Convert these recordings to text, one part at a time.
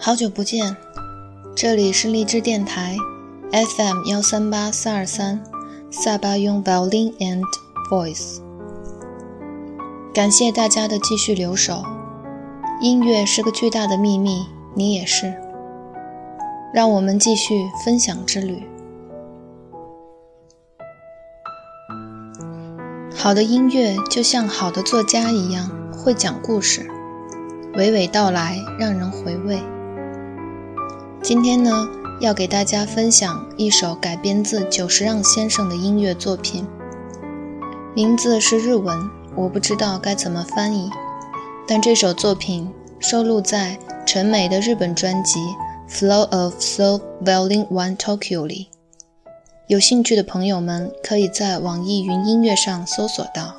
好久不见，这里是荔枝电台 FM 幺三八四二三，萨巴用 Violin and Voice。感谢大家的继续留守。音乐是个巨大的秘密，你也是。让我们继续分享之旅。好的音乐就像好的作家一样，会讲故事，娓娓道来，让人回味。今天呢，要给大家分享一首改编自久石让先生的音乐作品，名字是日文，我不知道该怎么翻译，但这首作品收录在陈美的日本专辑《Flow of Soul Violin One Tokyo》里。有兴趣的朋友们可以在网易云音乐上搜索到。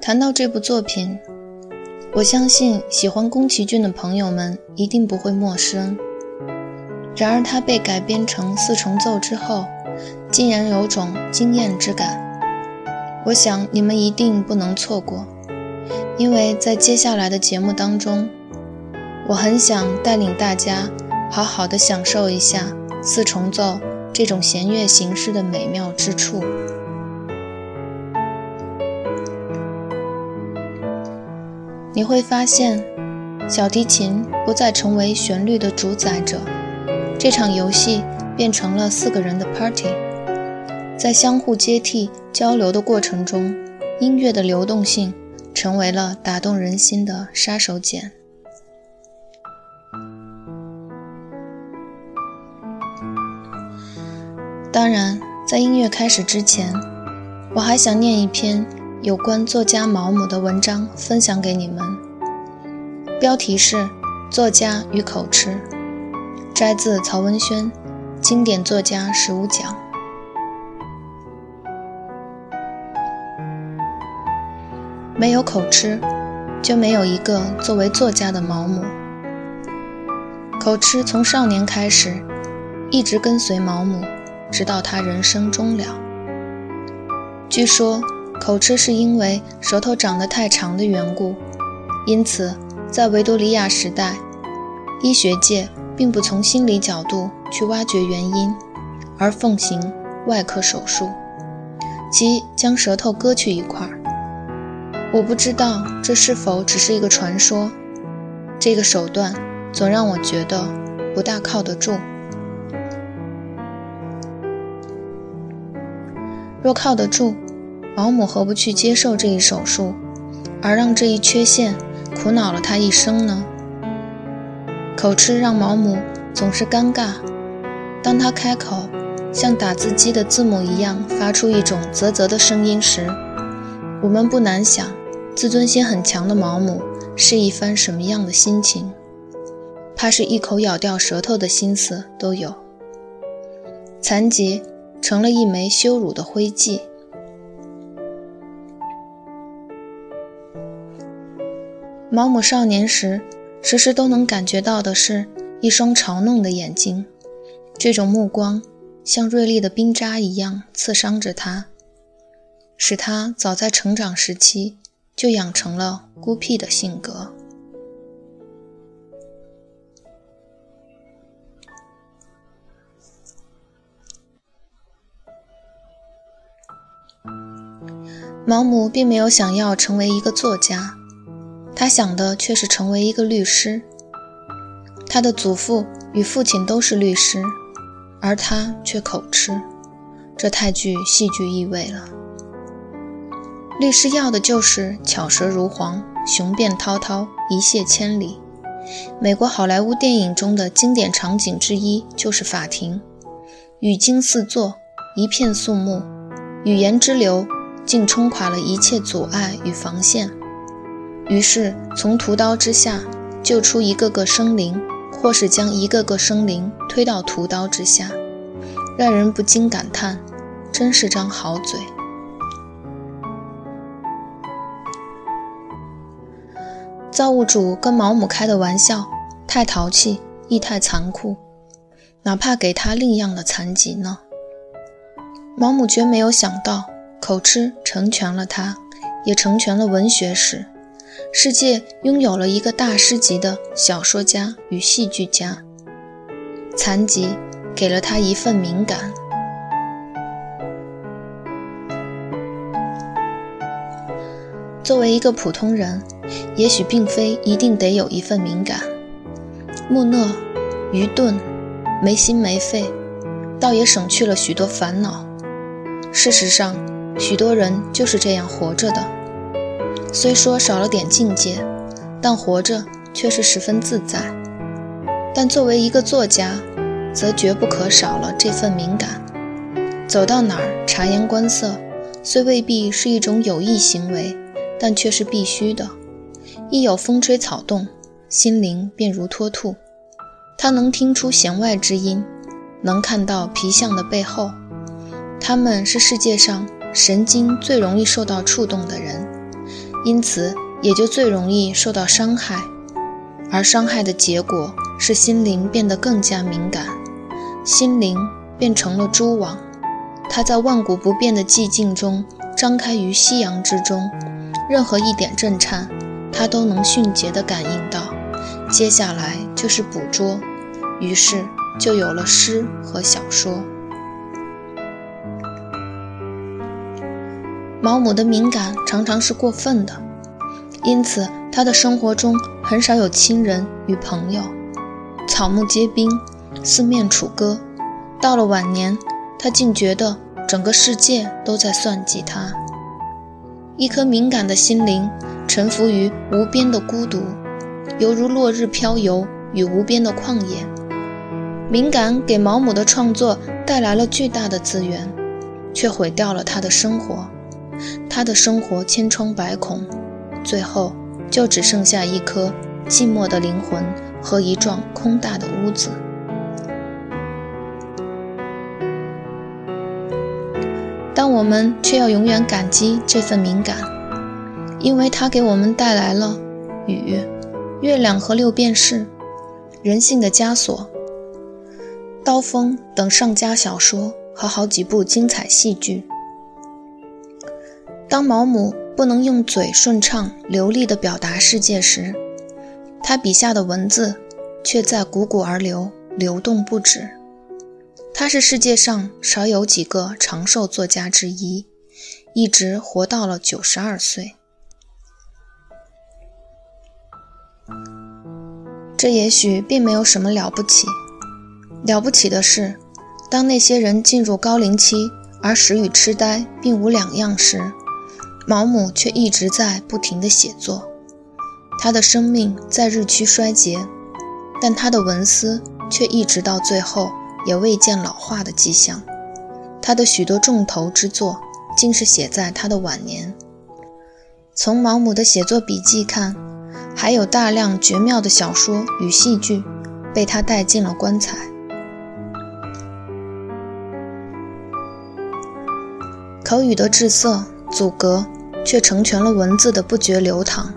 谈到这部作品，我相信喜欢宫崎骏的朋友们一定不会陌生。然而，它被改编成四重奏之后，竟然有种惊艳之感。我想你们一定不能错过，因为在接下来的节目当中，我很想带领大家。好好的享受一下四重奏这种弦乐形式的美妙之处。你会发现，小提琴不再成为旋律的主宰者，这场游戏变成了四个人的 party。在相互接替交流的过程中，音乐的流动性成为了打动人心的杀手锏。当然，在音乐开始之前，我还想念一篇有关作家毛姆的文章，分享给你们。标题是《作家与口吃》，摘自曹文轩《经典作家十五讲》。没有口吃，就没有一个作为作家的毛姆。口吃从少年开始，一直跟随毛姆。直到他人生终了。据说口吃是因为舌头长得太长的缘故，因此在维多利亚时代，医学界并不从心理角度去挖掘原因，而奉行外科手术，即将舌头割去一块。我不知道这是否只是一个传说，这个手段总让我觉得不大靠得住。若靠得住，毛姆何不去接受这一手术，而让这一缺陷苦恼了他一生呢？口吃让毛姆总是尴尬。当他开口，像打字机的字母一样发出一种啧啧的声音时，我们不难想，自尊心很强的毛姆是一番什么样的心情？怕是一口咬掉舌头的心思都有。残疾。成了一枚羞辱的徽记。毛姆少年时，时时都能感觉到的是一双嘲弄的眼睛，这种目光像锐利的冰渣一样刺伤着他，使他早在成长时期就养成了孤僻的性格。毛姆并没有想要成为一个作家，他想的却是成为一个律师。他的祖父与父亲都是律师，而他却口吃，这太具戏剧意味了。律师要的就是巧舌如簧、雄辩滔滔、一泻千里。美国好莱坞电影中的经典场景之一就是法庭，语惊四座，一片肃穆，语言之流。竟冲垮了一切阻碍与防线，于是从屠刀之下救出一个个生灵，或是将一个个生灵推到屠刀之下，让人不禁感叹：真是张好嘴。造物主跟毛姆开的玩笑太淘气，亦太残酷，哪怕给他另样的残疾呢？毛姆绝没有想到。口吃成全了他，也成全了文学史，世界拥有了一个大师级的小说家与戏剧家。残疾给了他一份敏感。作为一个普通人，也许并非一定得有一份敏感。木讷、愚钝、没心没肺，倒也省去了许多烦恼。事实上，许多人就是这样活着的。虽说少了点境界，但活着却是十分自在。但作为一个作家，则绝不可少了这份敏感。走到哪儿察言观色，虽未必是一种有益行为。但却是必须的。一有风吹草动，心灵便如脱兔。他能听出弦外之音，能看到皮相的背后。他们是世界上神经最容易受到触动的人，因此也就最容易受到伤害。而伤害的结果是心灵变得更加敏感，心灵变成了蛛网。它在万古不变的寂静中张开于夕阳之中。任何一点震颤，它都能迅捷地感应到。接下来就是捕捉，于是就有了诗和小说。毛姆的敏感常常是过分的，因此他的生活中很少有亲人与朋友，草木皆兵，四面楚歌。到了晚年，他竟觉得整个世界都在算计他。一颗敏感的心灵沉浮于无边的孤独，犹如落日飘游与无边的旷野。敏感给毛姆的创作带来了巨大的资源，却毁掉了他的生活。他的生活千疮百孔，最后就只剩下一颗寂寞的灵魂和一幢空大的屋子。但我们却要永远感激这份敏感，因为它给我们带来了雨、月亮和六便士、人性的枷锁、刀锋等上佳小说和好几部精彩戏剧。当毛姆不能用嘴顺畅流利地表达世界时，他笔下的文字却在汩汩而流，流动不止。他是世界上少有几个长寿作家之一，一直活到了九十二岁。这也许并没有什么了不起，了不起的是，当那些人进入高龄期而使与痴呆并无两样时，毛姆却一直在不停地写作。他的生命在日趋衰竭，但他的文思却一直到最后。也未见老化的迹象，他的许多重头之作竟是写在他的晚年。从毛姆的写作笔记看，还有大量绝妙的小说与戏剧被他带进了棺材。口语的滞涩阻隔，却成全了文字的不绝流淌，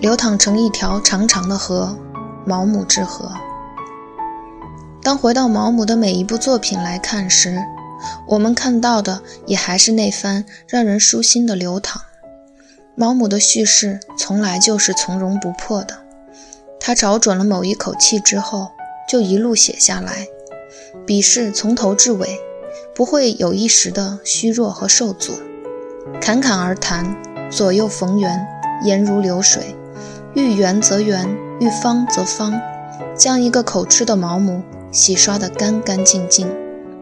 流淌成一条长长的河——毛姆之河。当回到毛姆的每一部作品来看时，我们看到的也还是那番让人舒心的流淌。毛姆的叙事从来就是从容不迫的，他找准了某一口气之后，就一路写下来，笔势从头至尾不会有一时的虚弱和受阻，侃侃而谈，左右逢源，言如流水，遇圆则圆，遇方则方，将一个口吃的毛姆。洗刷得干干净净，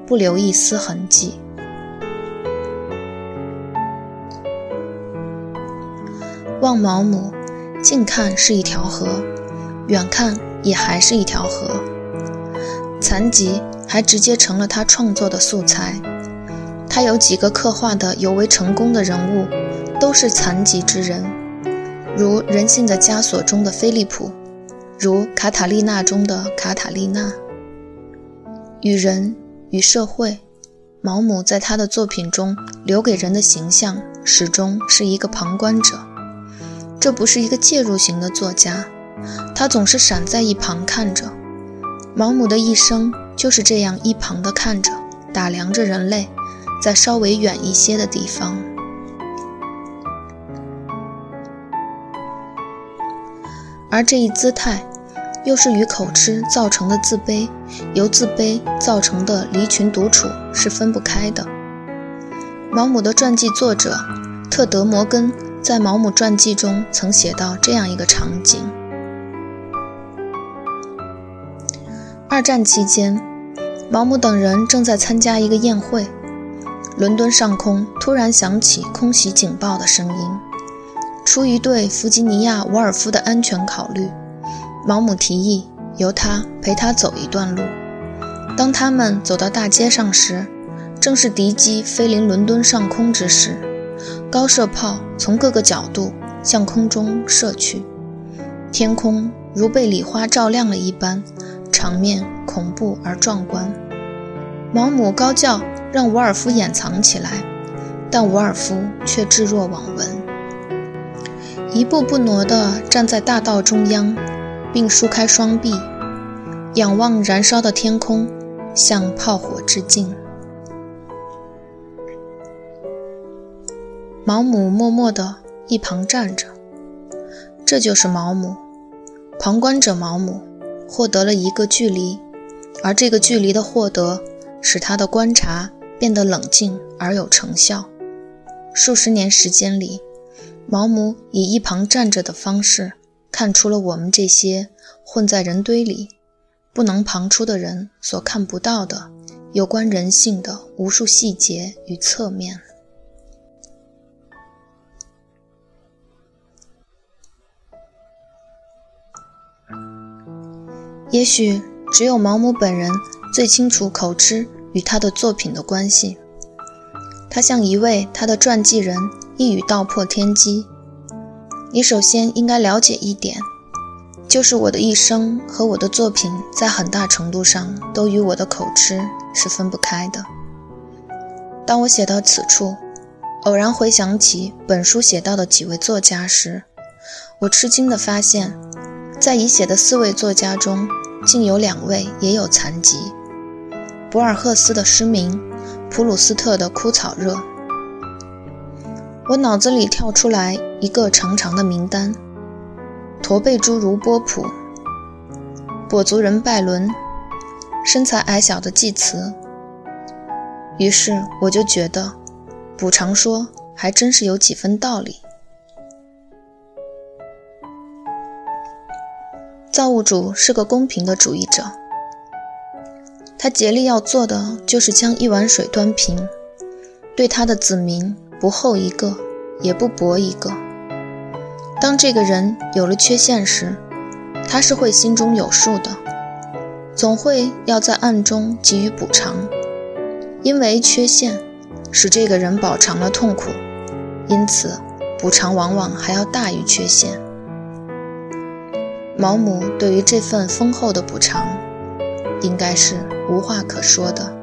不留一丝痕迹。望毛姆，近看是一条河，远看也还是一条河。残疾还直接成了他创作的素材。他有几个刻画的尤为成功的人物，都是残疾之人，如《人性的枷锁》中的菲利普，如《卡塔利娜》中的卡塔利娜。与人与社会，毛姆在他的作品中留给人的形象始终是一个旁观者。这不是一个介入型的作家，他总是闪在一旁看着。毛姆的一生就是这样一旁的看着，打量着人类，在稍微远一些的地方。而这一姿态，又是与口吃造成的自卑，由自卑造成的离群独处是分不开的。毛姆的传记作者特德·摩根在毛姆传记中曾写到这样一个场景：二战期间，毛姆等人正在参加一个宴会，伦敦上空突然响起空袭警报的声音。出于对弗吉尼亚·伍尔夫的安全考虑，毛姆提议由他陪他走一段路。当他们走到大街上时，正是敌机飞临伦敦上空之时，高射炮从各个角度向空中射去，天空如被礼花照亮了一般，场面恐怖而壮观。毛姆高叫让伍尔夫掩藏起来，但伍尔夫却置若罔闻。一步不挪地站在大道中央，并舒开双臂，仰望燃烧的天空，向炮火致敬。毛姆默默地一旁站着，这就是毛姆。旁观者毛姆获得了一个距离，而这个距离的获得，使他的观察变得冷静而有成效。数十年时间里。毛姆以一旁站着的方式，看出了我们这些混在人堆里、不能旁出的人所看不到的有关人性的无数细节与侧面。也许只有毛姆本人最清楚口吃与他的作品的关系。他像一位他的传记人。一语道破天机。你首先应该了解一点，就是我的一生和我的作品在很大程度上都与我的口吃是分不开的。当我写到此处，偶然回想起本书写到的几位作家时，我吃惊地发现，在已写的四位作家中，竟有两位也有残疾：博尔赫斯的失明，普鲁斯特的枯草热。我脑子里跳出来一个长长的名单：驼背侏儒波普、跛足人拜伦、身材矮小的济慈。于是我就觉得，补偿说还真是有几分道理。造物主是个公平的主义者，他竭力要做的就是将一碗水端平，对他的子民。不厚一个，也不薄一个。当这个人有了缺陷时，他是会心中有数的，总会要在暗中给予补偿。因为缺陷使这个人饱尝了痛苦，因此补偿往往还要大于缺陷。毛姆对于这份丰厚的补偿，应该是无话可说的。